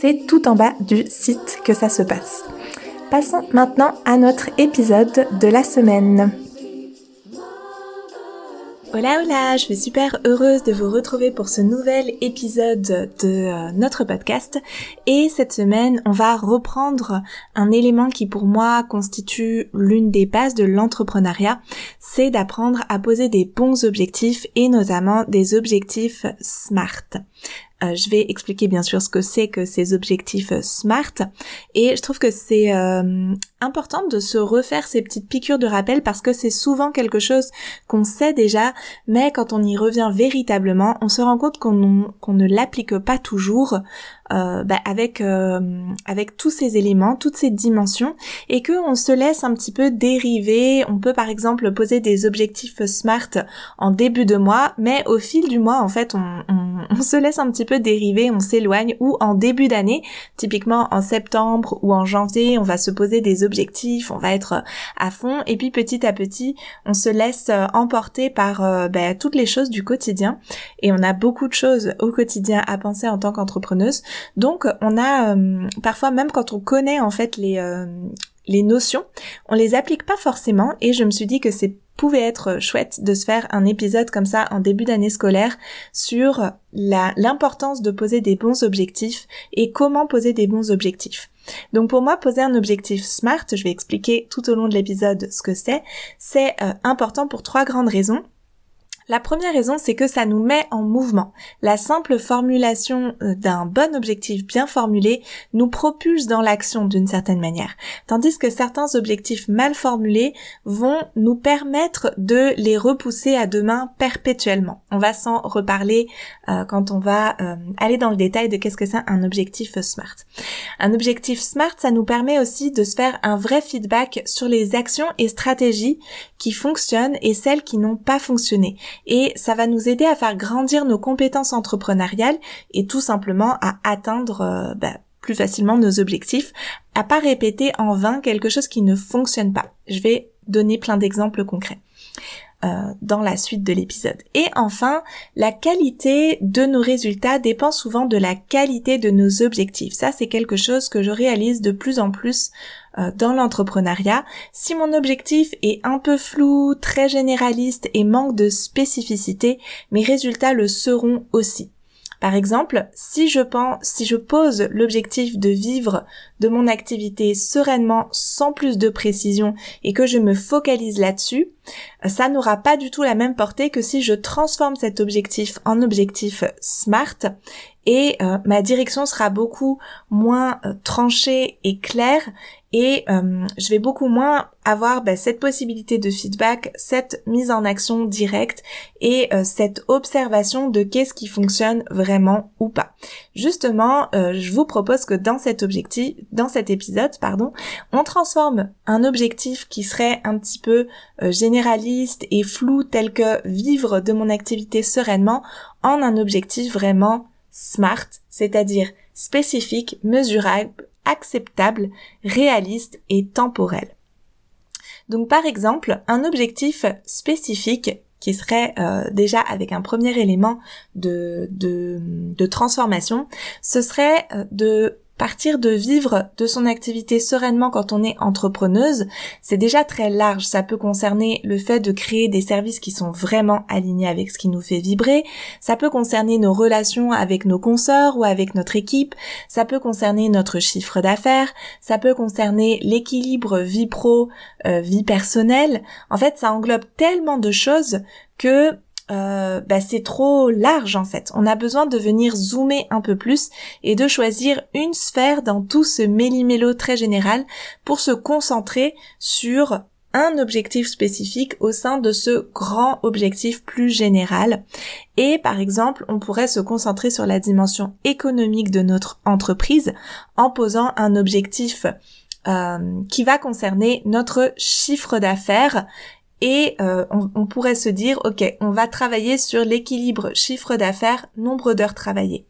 c'est tout en bas du site que ça se passe. Passons maintenant à notre épisode de la semaine. Hola hola, je suis super heureuse de vous retrouver pour ce nouvel épisode de euh, notre podcast et cette semaine on va reprendre un élément qui pour moi constitue l'une des bases de l'entrepreneuriat, c'est d'apprendre à poser des bons objectifs et notamment des objectifs SMART. Euh, je vais expliquer bien sûr ce que c'est que ces objectifs euh, SMART. Et je trouve que c'est euh, important de se refaire ces petites piqûres de rappel parce que c'est souvent quelque chose qu'on sait déjà mais quand on y revient véritablement on se rend compte qu'on qu'on ne l'applique pas toujours euh, bah, avec euh, avec tous ces éléments, toutes ces dimensions, et que on se laisse un petit peu dériver. On peut par exemple poser des objectifs SMART en début de mois, mais au fil du mois, en fait, on, on, se laisse un petit peu dériver, on s'éloigne, ou en début d'année, typiquement en septembre ou en janvier, on va se poser des objectifs, on va être à fond, et puis petit à petit, on se laisse emporter par bah, toutes les choses du quotidien, et on a beaucoup de choses au quotidien à penser en tant qu'entrepreneuse. Donc on a euh, parfois même quand on connaît en fait les euh, les notions, on les applique pas forcément et je me suis dit que c'est pouvait être chouette de se faire un épisode comme ça en début d'année scolaire sur l'importance de poser des bons objectifs et comment poser des bons objectifs. Donc pour moi, poser un objectif SMART, je vais expliquer tout au long de l'épisode ce que c'est, c'est euh, important pour trois grandes raisons. La première raison, c'est que ça nous met en mouvement. La simple formulation euh, d'un bon objectif bien formulé nous propulse dans l'action d'une certaine manière. Tandis que certains objectifs mal formulés vont nous permettre de les repousser à demain perpétuellement. On va s'en reparler euh, quand on va euh, aller dans le détail de qu'est-ce que c'est un objectif SMART. Un objectif SMART, ça nous permet aussi de se faire un vrai feedback sur les actions et stratégies qui fonctionnent et celles qui n'ont pas fonctionné et ça va nous aider à faire grandir nos compétences entrepreneuriales et tout simplement à atteindre euh, bah, plus facilement nos objectifs, à pas répéter en vain quelque chose qui ne fonctionne pas. Je vais donner plein d'exemples concrets. Euh, dans la suite de l'épisode. Et enfin, la qualité de nos résultats dépend souvent de la qualité de nos objectifs. Ça, c'est quelque chose que je réalise de plus en plus dans l'entrepreneuriat. Si mon objectif est un peu flou, très généraliste et manque de spécificité, mes résultats le seront aussi. Par exemple, si je pense, si je pose l'objectif de vivre de mon activité sereinement sans plus de précision et que je me focalise là-dessus, ça n'aura pas du tout la même portée que si je transforme cet objectif en objectif SMART et euh, ma direction sera beaucoup moins euh, tranchée et claire et euh, je vais beaucoup moins avoir bah, cette possibilité de feedback, cette mise en action directe et cette observation de qu'est-ce qui fonctionne vraiment ou pas. Justement, je vous propose que dans cet objectif, dans cet épisode, pardon, on transforme un objectif qui serait un petit peu généraliste et flou tel que vivre de mon activité sereinement en un objectif vraiment SMART, c'est-à-dire spécifique, mesurable, acceptable, réaliste et temporel. Donc par exemple, un objectif spécifique qui serait euh, déjà avec un premier élément de, transformation, ce serait euh, de Partir de vivre de son activité sereinement quand on est entrepreneuse, c'est déjà très large. Ça peut concerner le fait de créer des services qui sont vraiment alignés avec ce qui nous fait vibrer. Ça peut concerner nos relations avec nos consorts ou avec notre équipe. Ça peut concerner notre chiffre d'affaires. Ça peut concerner l'équilibre vie pro, euh, vie personnelle. En fait, ça englobe tellement de choses que euh, bah, c'est trop large en fait. On a besoin de venir zoomer un peu plus et de choisir une sphère dans tout ce méli-mélo très général pour se concentrer sur un objectif spécifique au sein de ce grand objectif plus général. Et par exemple, on pourrait se concentrer sur la dimension économique de notre entreprise en posant un objectif euh, qui va concerner notre chiffre d'affaires et euh, on, pourrait se dire, ok, on va travailler sur l'équilibre chiffre d'affaires, nombre d'heures travaillées.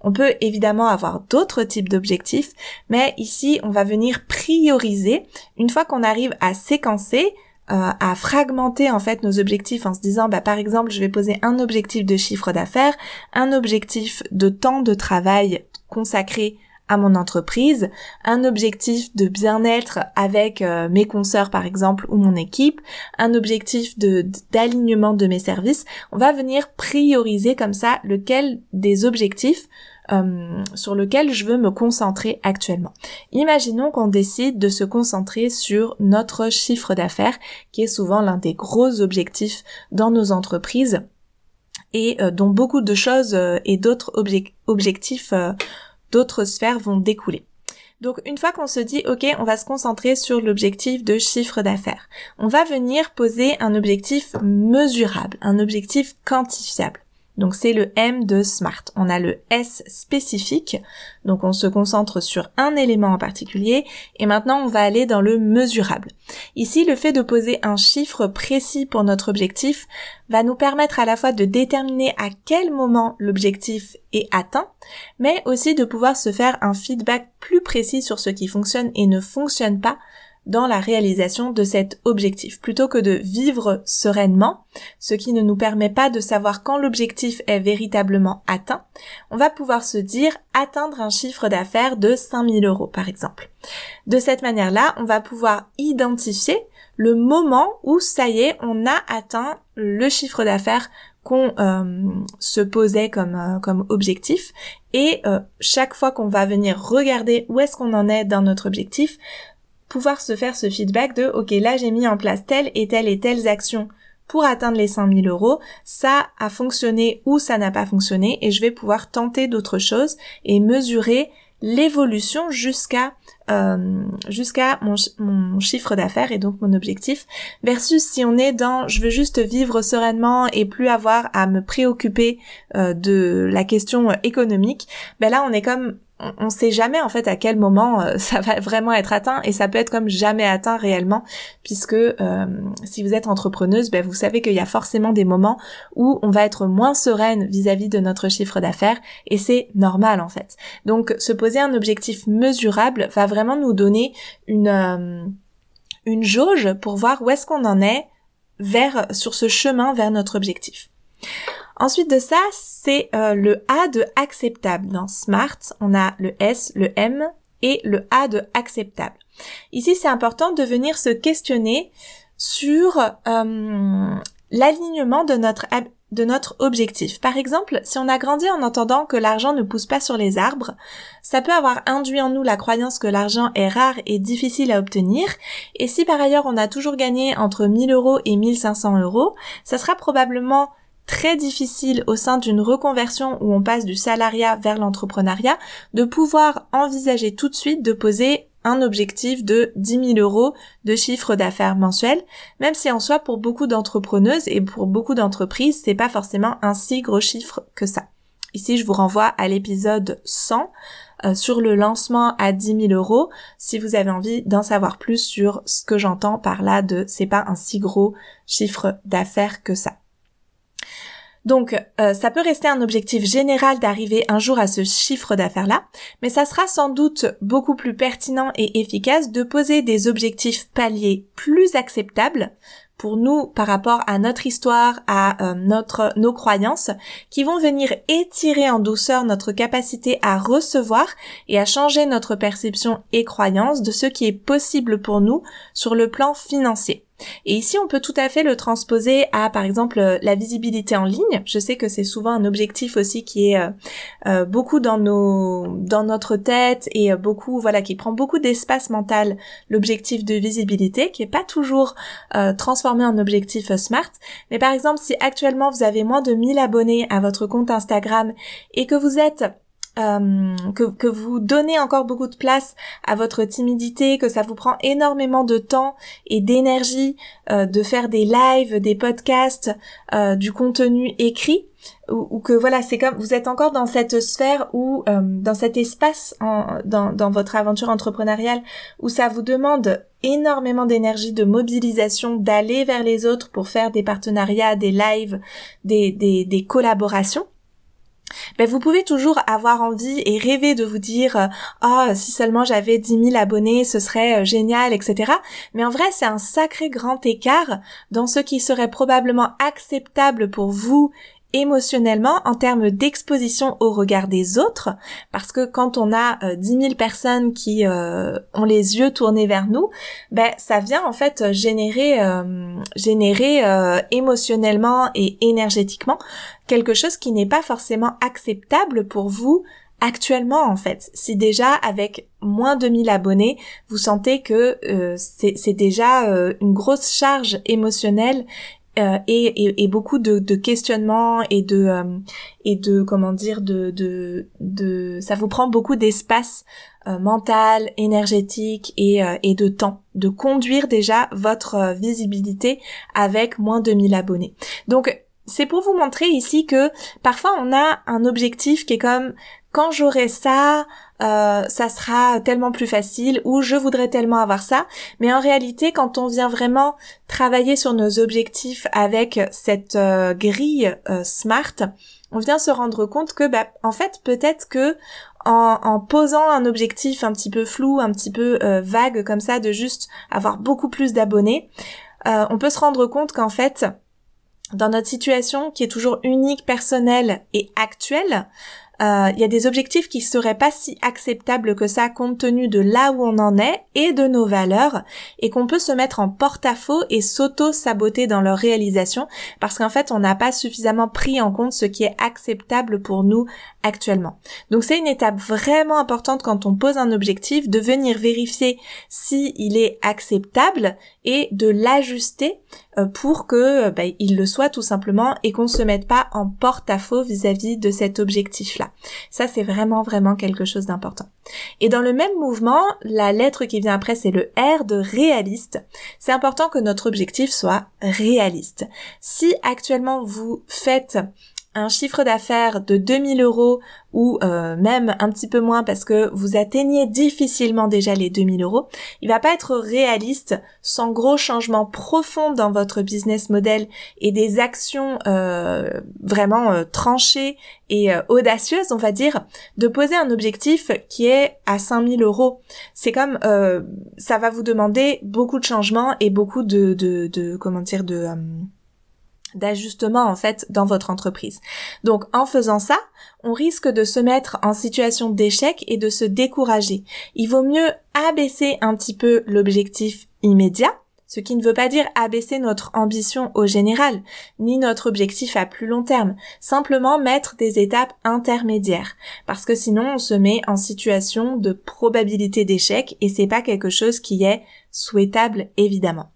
On peut évidemment avoir d'autres types d'objectifs, mais ici, on va venir prioriser. Une fois qu'on arrive à séquencer, euh, à fragmenter en fait nos objectifs en se disant, bah, par exemple, je vais poser un objectif de chiffre d'affaires, un objectif de temps de travail consacré à mon entreprise, un objectif de bien-être avec euh, mes consoeurs par exemple ou mon équipe, un objectif d'alignement de mes services, on va venir prioriser comme ça lequel des objectifs euh, sur lequel je veux me concentrer actuellement. Imaginons qu'on décide de se concentrer sur notre chiffre d'affaires, qui est souvent l'un des gros objectifs dans nos entreprises et euh, dont beaucoup de choses et d'autres objectifs d'autres sphères vont découler. Donc une fois qu'on se dit ok on va se concentrer sur l'objectif de chiffre d'affaires, on va venir poser un objectif mesurable, un objectif quantifiable. Donc c'est le M de SMART. On a le S spécifique, donc on se concentre sur un élément en particulier, et maintenant on va aller dans le mesurable. Ici, le fait de poser un chiffre précis pour notre objectif va nous permettre à la fois de déterminer à quel moment l'objectif est atteint, mais aussi de pouvoir se faire un feedback plus précis sur ce qui fonctionne et ne fonctionne pas dans la réalisation de cet objectif, plutôt que de vivre sereinement, ce qui ne nous permet pas de savoir quand l'objectif est véritablement atteint, on va pouvoir se dire atteindre un chiffre d'affaires de 5000 euros par exemple. De cette manière-là, on va pouvoir identifier le moment où ça y est, on a atteint le chiffre d'affaires qu'on euh, se posait comme euh, comme objectif et euh, chaque fois qu'on va venir regarder où est-ce qu'on en est dans notre objectif, pouvoir se faire ce feedback de ok là j'ai mis en place telle et telle et telles actions pour atteindre les 5000 euros, ça a fonctionné ou ça n'a pas fonctionné et je vais pouvoir tenter d'autres choses et mesurer l'évolution jusqu'à euh, jusqu'à mon, mon, chiffre d'affaires et donc mon objectif versus si on est dans je veux juste vivre sereinement et plus avoir à me préoccuper euh, de la question économique. Ben là on est comme on ne sait jamais en fait à quel moment euh, ça va vraiment être atteint et ça peut être comme jamais atteint réellement puisque euh, si vous êtes entrepreneuse, ben, vous savez qu'il y a forcément des moments où on va être moins sereine vis-à-vis de notre chiffre d'affaires et c'est normal en fait. Donc se poser un objectif mesurable va vraiment nous donner une euh, une jauge pour voir où est-ce qu'on en est vers sur ce chemin vers notre objectif. Ensuite de ça, c'est euh, le A de acceptable. Dans SMART, on a le S, le M et le A de acceptable. Ici, c'est important de venir se questionner sur euh, l'alignement de notre de notre objectif. Par exemple, si on a grandi en entendant que l'argent ne pousse pas sur les arbres, ça peut avoir induit en nous la croyance que l'argent est rare et difficile à obtenir, et si par ailleurs on a toujours gagné entre 1000 euros et 1500 euros, ça sera probablement très difficile au sein d'une reconversion où on passe du salariat vers l'entrepreneuriat de pouvoir envisager tout de suite de poser un objectif de 10 000 euros de chiffre d'affaires mensuel, même si en soi pour beaucoup d'entrepreneuses et pour beaucoup d'entreprises c'est pas forcément un si gros chiffre que ça. Ici je vous renvoie à l'épisode 100 euh, sur le lancement à 10 000 euros si vous avez envie d'en savoir plus sur ce que j'entends par là de c'est pas un si gros chiffre d'affaires que ça. Donc euh, ça peut rester un objectif général d'arriver un jour à ce chiffre d'affaires-là, mais ça sera sans doute beaucoup plus pertinent et efficace de poser des objectifs paliers plus acceptables pour nous par rapport à notre histoire, à euh, notre nos croyances, qui vont venir étirer en douceur notre capacité à recevoir et à changer notre perception et croyance de ce qui est possible pour nous sur le plan financier. Et ici, on peut tout à fait le transposer à, par exemple, la visibilité en ligne. Je sais que c'est souvent un objectif aussi qui est euh, euh, beaucoup dans nos, dans notre tête et beaucoup, voilà, qui prend beaucoup d'espace mental. L'objectif de visibilité, qui est pas toujours transformé en objectif smart. Mais par exemple, si actuellement vous avez moins de 1000 abonnés à votre compte Instagram et que vous êtes euh, que, que, vous donnez encore beaucoup de place à votre timidité, que ça vous prend énormément de temps et d'énergie euh, de faire des lives, des podcasts, euh, du contenu écrit, ou, que voilà, c'est comme vous êtes encore dans cette sphère ou dans cet espace en, dans, dans votre aventure entrepreneuriale où ça vous demande énormément d'énergie, de mobilisation, d'aller vers les autres pour faire des partenariats, des lives, des, des, des collaborations ben vous pouvez toujours avoir envie et rêver de vous dire oh si seulement j'avais 10 000 abonnés ce serait euh, génial etc mais en vrai c'est un sacré grand écart dans ce qui serait probablement acceptable pour vous émotionnellement en termes d'exposition au regard des autres parce que quand on a euh, dix 10 personnes qui euh, ont les yeux tournés vers nous ben ça vient en fait générer générer émotionnellement et énergétiquement quelque chose qui n'est pas forcément acceptable pour vous actuellement en fait. Si déjà avec moins de 1000 abonnés, vous sentez que euh, c'est déjà euh, une grosse charge émotionnelle euh, et, et, beaucoup de, de, questionnements et de et de comment dire de de, de ça vous prend beaucoup d'espace mental, énergétique et, et de temps de conduire déjà votre visibilité avec moins de 1000 abonnés. Donc c'est pour vous montrer ici que parfois on a un objectif qui est comme quand j'aurai ça, euh, ça sera tellement plus facile ou je voudrais tellement avoir ça. Mais en réalité, quand on vient vraiment travailler sur nos objectifs avec cette euh, grille euh, smart, on vient se rendre compte que, bah, en fait, peut-être que en, en, posant un objectif un petit peu flou, un petit peu vague comme ça, de juste avoir beaucoup plus d'abonnés, on peut se rendre compte qu'en fait, dans notre situation qui est toujours unique, personnelle et actuelle, euh, il y a des objectifs qui seraient pas si acceptables que ça compte tenu de là où on en est et de nos valeurs et qu'on peut se mettre en porte-à-faux et s'auto-saboter dans leur réalisation parce qu'en fait on n'a pas suffisamment pris en compte ce qui est acceptable pour nous actuellement. Donc c'est une étape vraiment importante quand on pose un objectif de venir vérifier si il est acceptable et de l'ajuster euh, pour que bah, il le soit tout simplement et qu'on se mette pas en porte-à-faux vis-à-vis de cet objectif-là. Ça c'est vraiment vraiment quelque chose d'important. Et dans le même mouvement, la lettre qui vient après c'est le R de réaliste. C'est important que notre objectif soit réaliste. Si actuellement vous faites un chiffre d'affaires de 2000 euros ou euh, même un petit peu moins parce que vous atteignez difficilement déjà les 2000 euros, il va pas être réaliste sans gros changements profonds dans votre business model et des actions euh, vraiment euh, tranchées et audacieuses, on va dire, de poser un objectif qui est à 5000 euros. C'est comme ça va vous demander beaucoup de changements et beaucoup de, de, de comment dire de d'ajustement en fait dans votre entreprise. Donc en faisant ça, on risque de se mettre en situation d'échec et de se décourager. Il vaut mieux abaisser un petit peu l'objectif immédiat, ce qui ne veut pas dire abaisser notre ambition au général, ni notre objectif à plus long terme, simplement mettre des étapes intermédiaires, parce que sinon on se met en situation de probabilité d'échec et c'est pas quelque chose qui est souhaitable évidemment.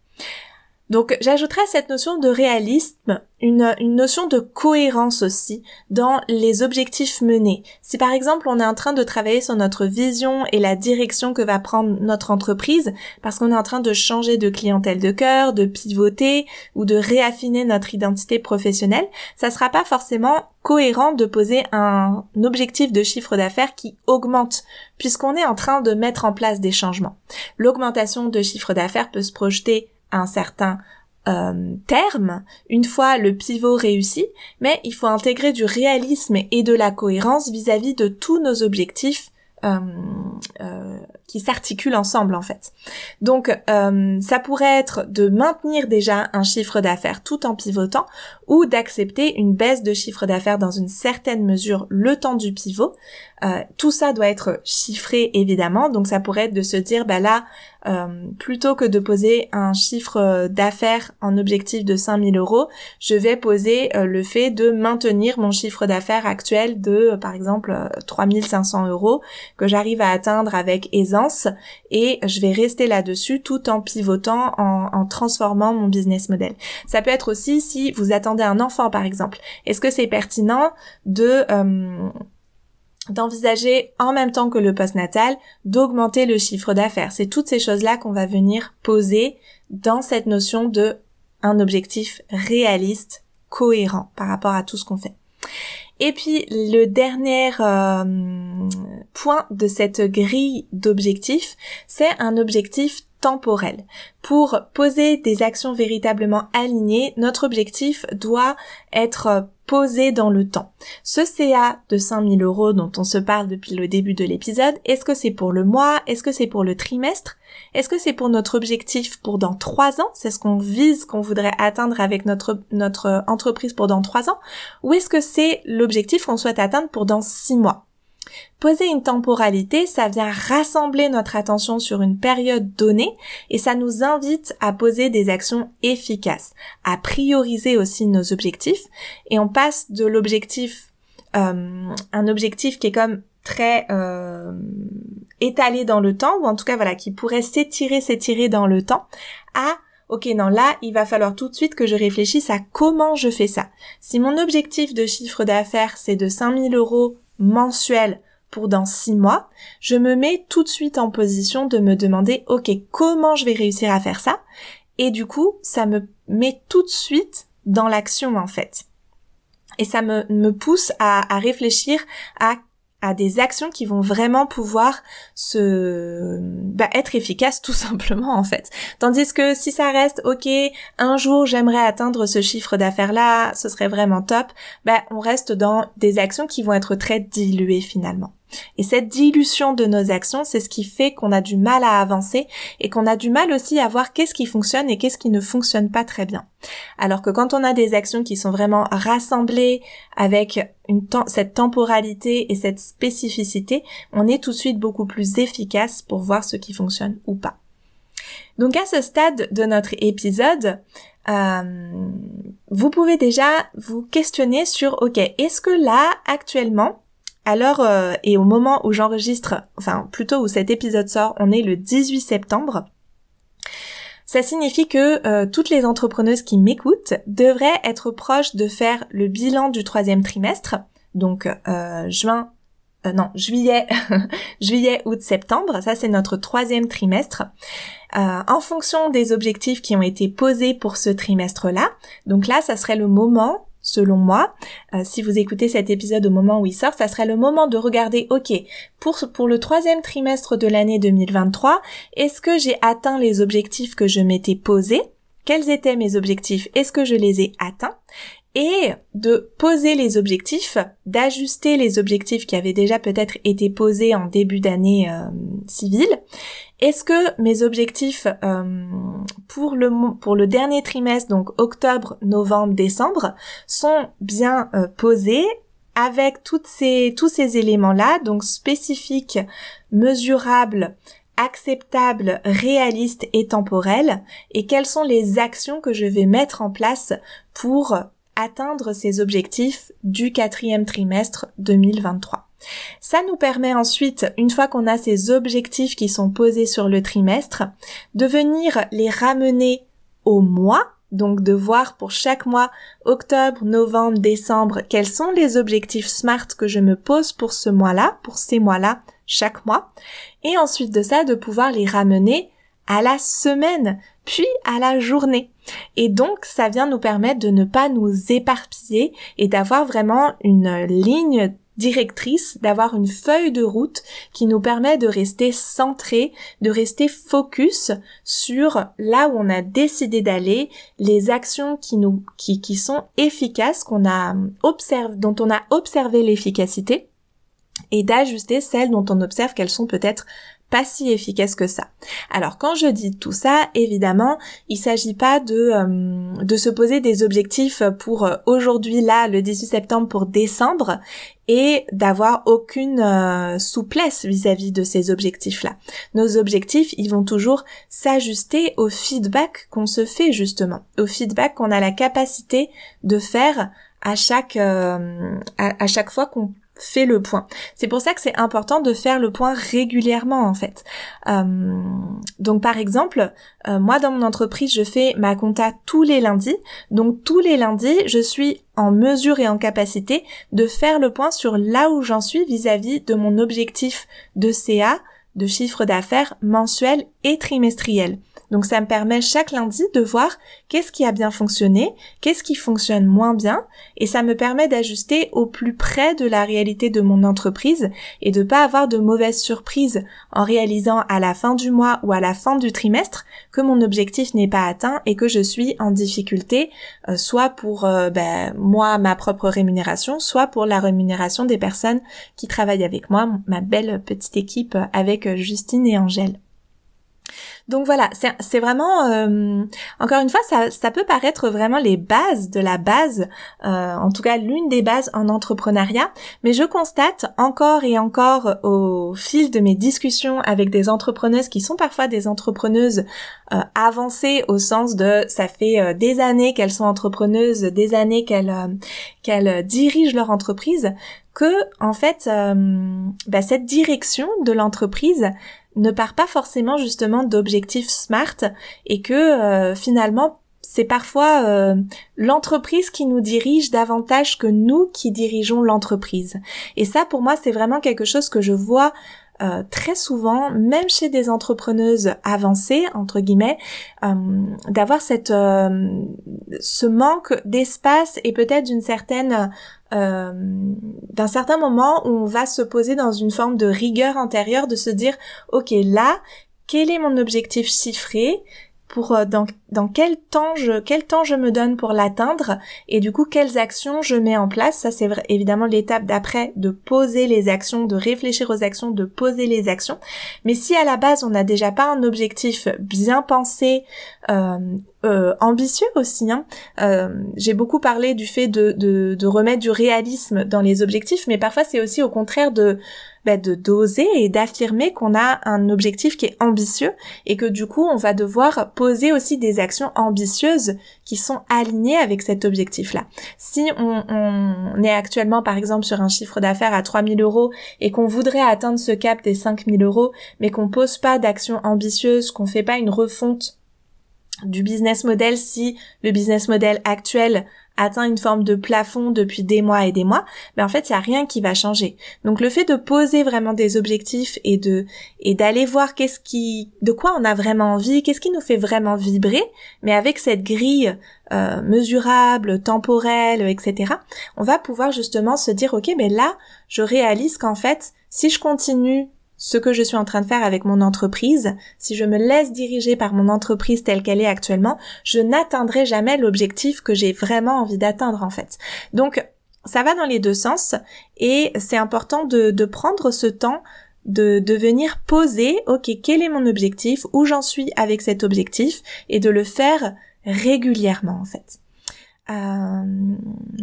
Donc j'ajouterais cette notion de réalisme, une, une, notion de cohérence aussi dans les objectifs menés. Si par exemple on est en train de travailler sur notre vision et la direction que va prendre notre entreprise, parce qu'on est en train de changer de clientèle de cœur, de pivoter ou de réaffiner notre identité professionnelle, ça sera pas forcément cohérent de poser un objectif de chiffre d'affaires qui augmente, puisqu'on est en train de mettre en place des changements. L'augmentation de chiffre d'affaires peut se projeter un certain euh, terme une fois le pivot réussi, mais il faut intégrer du réalisme et de la cohérence vis-à-vis de tous nos objectifs euh, qui s'articulent ensemble en fait. Donc ça pourrait être de maintenir déjà un chiffre d'affaires tout en pivotant ou d'accepter une baisse de chiffre d'affaires dans une certaine mesure le temps du pivot. tout ça doit être chiffré évidemment, donc ça pourrait être de se dire bah là euh, plutôt que de poser un chiffre d'affaires en objectif de 5000 euros, je vais poser le fait de maintenir mon chiffre d'affaires actuel de, par exemple, 3500 euros que j'arrive à atteindre avec aisance et je vais rester là-dessus tout en pivotant, en, transformant mon business model. Ça peut être aussi si vous attendez un enfant, par exemple. Est-ce que c'est pertinent de d'envisager en même temps que le postnatal d'augmenter le chiffre d'affaires? C'est toutes ces choses-là qu'on va venir poser dans cette notion de un objectif réaliste, cohérent par rapport à tout ce qu'on fait. Et puis le dernier euh, point de cette grille d'objectifs, c'est un objectif temporel. Pour poser des actions véritablement alignées, notre objectif doit être posé dans le temps. Ce CA de 5000 euros dont on se parle depuis le début de l'épisode, est-ce que c'est pour le mois? Est-ce que c'est pour le trimestre? Est-ce que c'est pour notre objectif pour dans trois ans? C'est ce qu'on vise, qu'on voudrait atteindre avec notre, notre entreprise pour dans trois ans? Ou est-ce que c'est l'objectif qu'on souhaite atteindre pour dans six mois? Poser une temporalité, ça vient rassembler notre attention sur une période donnée et ça nous invite à poser des actions efficaces, à prioriser aussi nos objectifs et on passe de l'objectif, euh, un objectif qui est comme très euh, étalé dans le temps ou en tout cas voilà qui pourrait s'étirer, s'étirer dans le temps à ok non là il va falloir tout de suite que je réfléchisse à comment je fais ça. Si mon objectif de chiffre d'affaires c'est de 5000 euros mensuel pour dans six mois, je me mets tout de suite en position de me demander, ok, comment je vais réussir à faire ça? Et du coup, ça me met tout de suite dans l'action, en fait. Et ça me, me pousse à, à réfléchir à à des actions qui vont vraiment pouvoir se bah, être efficaces tout simplement en fait. Tandis que si ça reste ok, un jour j'aimerais atteindre ce chiffre d'affaires là, ce serait vraiment top, bah on reste dans des actions qui vont être très diluées finalement. Et cette dilution de nos actions, c'est ce qui fait qu'on a du mal à avancer et qu'on a du mal aussi à voir qu'est-ce qui fonctionne et qu'est-ce qui ne fonctionne pas très bien. Alors que quand on a des actions qui sont vraiment rassemblées avec cette temporalité et cette spécificité, on est tout de suite beaucoup plus efficace pour voir ce qui fonctionne ou pas. Donc à ce stade de notre épisode, euh, vous pouvez déjà vous questionner sur, ok, est-ce que là, actuellement, alors, euh, et au moment où j'enregistre, enfin plutôt où cet épisode sort, on est le 18 septembre. Ça signifie que euh, toutes les entrepreneuses qui m'écoutent devraient être proches de faire le bilan du troisième trimestre, donc euh, juin, non juillet, juillet, août, septembre. Ça c'est notre troisième trimestre. en fonction des objectifs qui ont été posés pour ce trimestre-là. Donc là, ça serait le moment selon moi. Euh, si vous écoutez cet épisode au moment où il sort, ça serait le moment de regarder, ok, pour, pour le troisième trimestre de l'année 2023, est-ce que j'ai atteint les objectifs que je m'étais posés? Quels étaient mes objectifs? Est-ce que je les ai atteints? Et de poser les objectifs, d'ajuster les objectifs qui avaient déjà peut-être été posés en début d'année euh, civile. Est-ce que mes objectifs euh, pour le pour le dernier trimestre, donc octobre, novembre, décembre, sont bien euh, posés avec toutes ces tous ces éléments là, donc spécifiques, mesurables, acceptables, réalistes et temporels, et quelles sont les actions que je vais mettre en place pour atteindre ces objectifs du quatrième trimestre 2023. Ça nous permet ensuite, une fois qu'on a ces objectifs qui sont posés sur le trimestre, de venir les ramener au mois, donc de voir pour chaque mois, octobre, novembre, décembre, quels sont les objectifs SMART que je me pose pour ce mois-là, pour ces mois-là, chaque mois, et ensuite de ça, de pouvoir les ramener à la semaine, puis à la journée. Et donc, ça vient nous permettre de ne pas nous éparpiller et d'avoir vraiment une ligne directrice, d'avoir une feuille de route qui nous permet de rester centré, de rester focus sur là où on a décidé d'aller, les actions qui nous, qui, qui sont efficaces, qu'on a dont on a observé l'efficacité et d'ajuster celles dont on observe qu'elles sont peut-être pas si efficace que ça. Alors quand je dis tout ça, évidemment, il s'agit pas de euh, de se poser des objectifs pour euh, aujourd'hui là le 18 septembre pour décembre et d'avoir aucune euh, souplesse vis-à-vis de ces objectifs-là. Nos objectifs, ils vont toujours s'ajuster au feedback qu'on se fait justement, au feedback qu'on a la capacité de faire à chaque à chaque fois qu'on fait le point. C'est pour ça que c'est important de faire le point régulièrement en fait. Euh, donc par exemple, euh, moi dans mon entreprise, je fais ma compta tous les lundis. Donc tous les lundis, je suis en mesure et en capacité de faire le point sur là où j'en suis vis-à-vis -vis de mon objectif de CA, de chiffre d'affaires mensuel et trimestriel. Donc ça me permet chaque lundi de voir qu'est-ce qui a bien fonctionné, qu'est-ce qui fonctionne moins bien, et ça me permet d'ajuster au plus près de la réalité de mon entreprise et de pas avoir de mauvaises surprises en réalisant à la fin du mois ou à la fin du trimestre que mon objectif n'est pas atteint et que je suis en difficulté, euh, soit pour euh, ben, moi ma propre rémunération, soit pour la rémunération des personnes qui travaillent avec moi, ma belle petite équipe avec Justine et Angèle. Donc voilà, c'est vraiment, euh, encore une fois, ça, ça, peut paraître vraiment les bases de la base, euh, en tout cas l'une des bases en entrepreneuriat, mais je constate encore et encore au fil de mes discussions avec des entrepreneuses qui sont parfois des entrepreneuses euh, avancées au sens de ça fait des années qu'elles sont entrepreneuses, des années qu'elles qu'elles dirigent leur entreprise, que en fait bah, cette direction de l'entreprise ne part pas forcément justement d'objectifs smart et que euh, finalement c'est parfois euh, l'entreprise qui nous dirige davantage que nous qui dirigeons l'entreprise. Et ça pour moi c'est vraiment quelque chose que je vois euh, très souvent, même chez des entrepreneuses avancées entre guillemets, d'avoir cette ce manque d'espace et peut-être d'une certaine euh, d'un certain moment où on va se poser dans une forme de rigueur intérieure, de se dire, ok, là, quel est mon objectif chiffré? Pour euh, dans, dans quel temps je quel temps je me donne pour l'atteindre et du coup quelles actions je mets en place ça c'est évidemment l'étape d'après de poser les actions de réfléchir aux actions de poser les actions mais si à la base on n'a déjà pas un objectif bien pensé euh, euh, ambitieux aussi. Hein. J'ai beaucoup parlé du fait de, de, remettre du réalisme dans les objectifs, mais parfois c'est aussi au contraire de bah, de doser et d'affirmer qu'on a un objectif qui est ambitieux et que du coup on va devoir poser aussi des actions ambitieuses qui sont alignées avec cet objectif-là. Si on, est actuellement par exemple sur un chiffre d'affaires à 3000 euros et qu'on voudrait atteindre ce cap des 5000 euros, mais qu'on pose pas d'actions ambitieuses, qu'on fait pas une refonte du business model si le business model actuel atteint une forme de plafond depuis des mois et des mois, mais en fait, il y a rien qui va changer. Donc le fait de poser vraiment des objectifs et de et d'aller voir qu'est-ce qui de quoi on a vraiment envie, qu'est-ce qui nous fait vraiment vibrer, mais avec cette grille euh, mesurable, temporelle, etc. On va pouvoir justement se dire OK, mais là, je réalise qu'en fait, si je continue ce que je suis en train de faire avec mon entreprise, si je me laisse diriger par mon entreprise telle qu'elle est actuellement, je n'atteindrai jamais l'objectif que j'ai vraiment envie d'atteindre en fait. Donc ça va dans les deux sens et c'est important de, prendre ce temps de, de venir poser, ok, quel est mon objectif, où j'en suis avec cet objectif? et de le faire régulièrement en fait. Euh,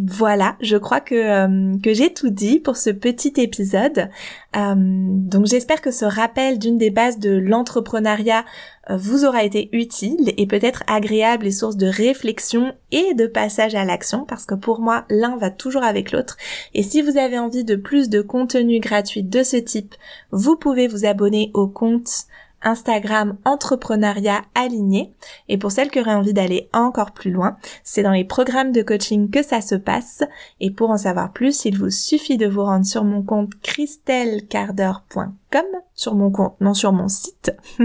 voilà, je crois que, euh, que j'ai tout dit pour ce petit épisode. Euh, donc j'espère que ce rappel d'une des bases de l'entrepreneuriat vous aura été utile et peut-être agréable et source de réflexion et de passage à l'action parce que pour moi l'un va toujours avec l'autre. Et si vous avez envie de plus de contenu gratuit de ce type, vous pouvez vous abonner au compte Instagram entrepreneuriat aligné. Et pour celles qui auraient envie d'aller encore plus loin, c'est dans les programmes de coaching que ça se passe. Et pour en savoir plus, il vous suffit de vous rendre sur mon compte christelcarder.com, sur mon compte, non sur mon site.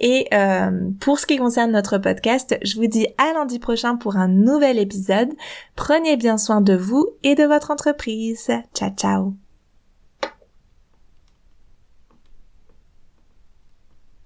Et euh, pour ce qui concerne notre podcast, je vous dis à lundi prochain pour un nouvel épisode. Prenez bien soin de vous et de votre entreprise. Ciao ciao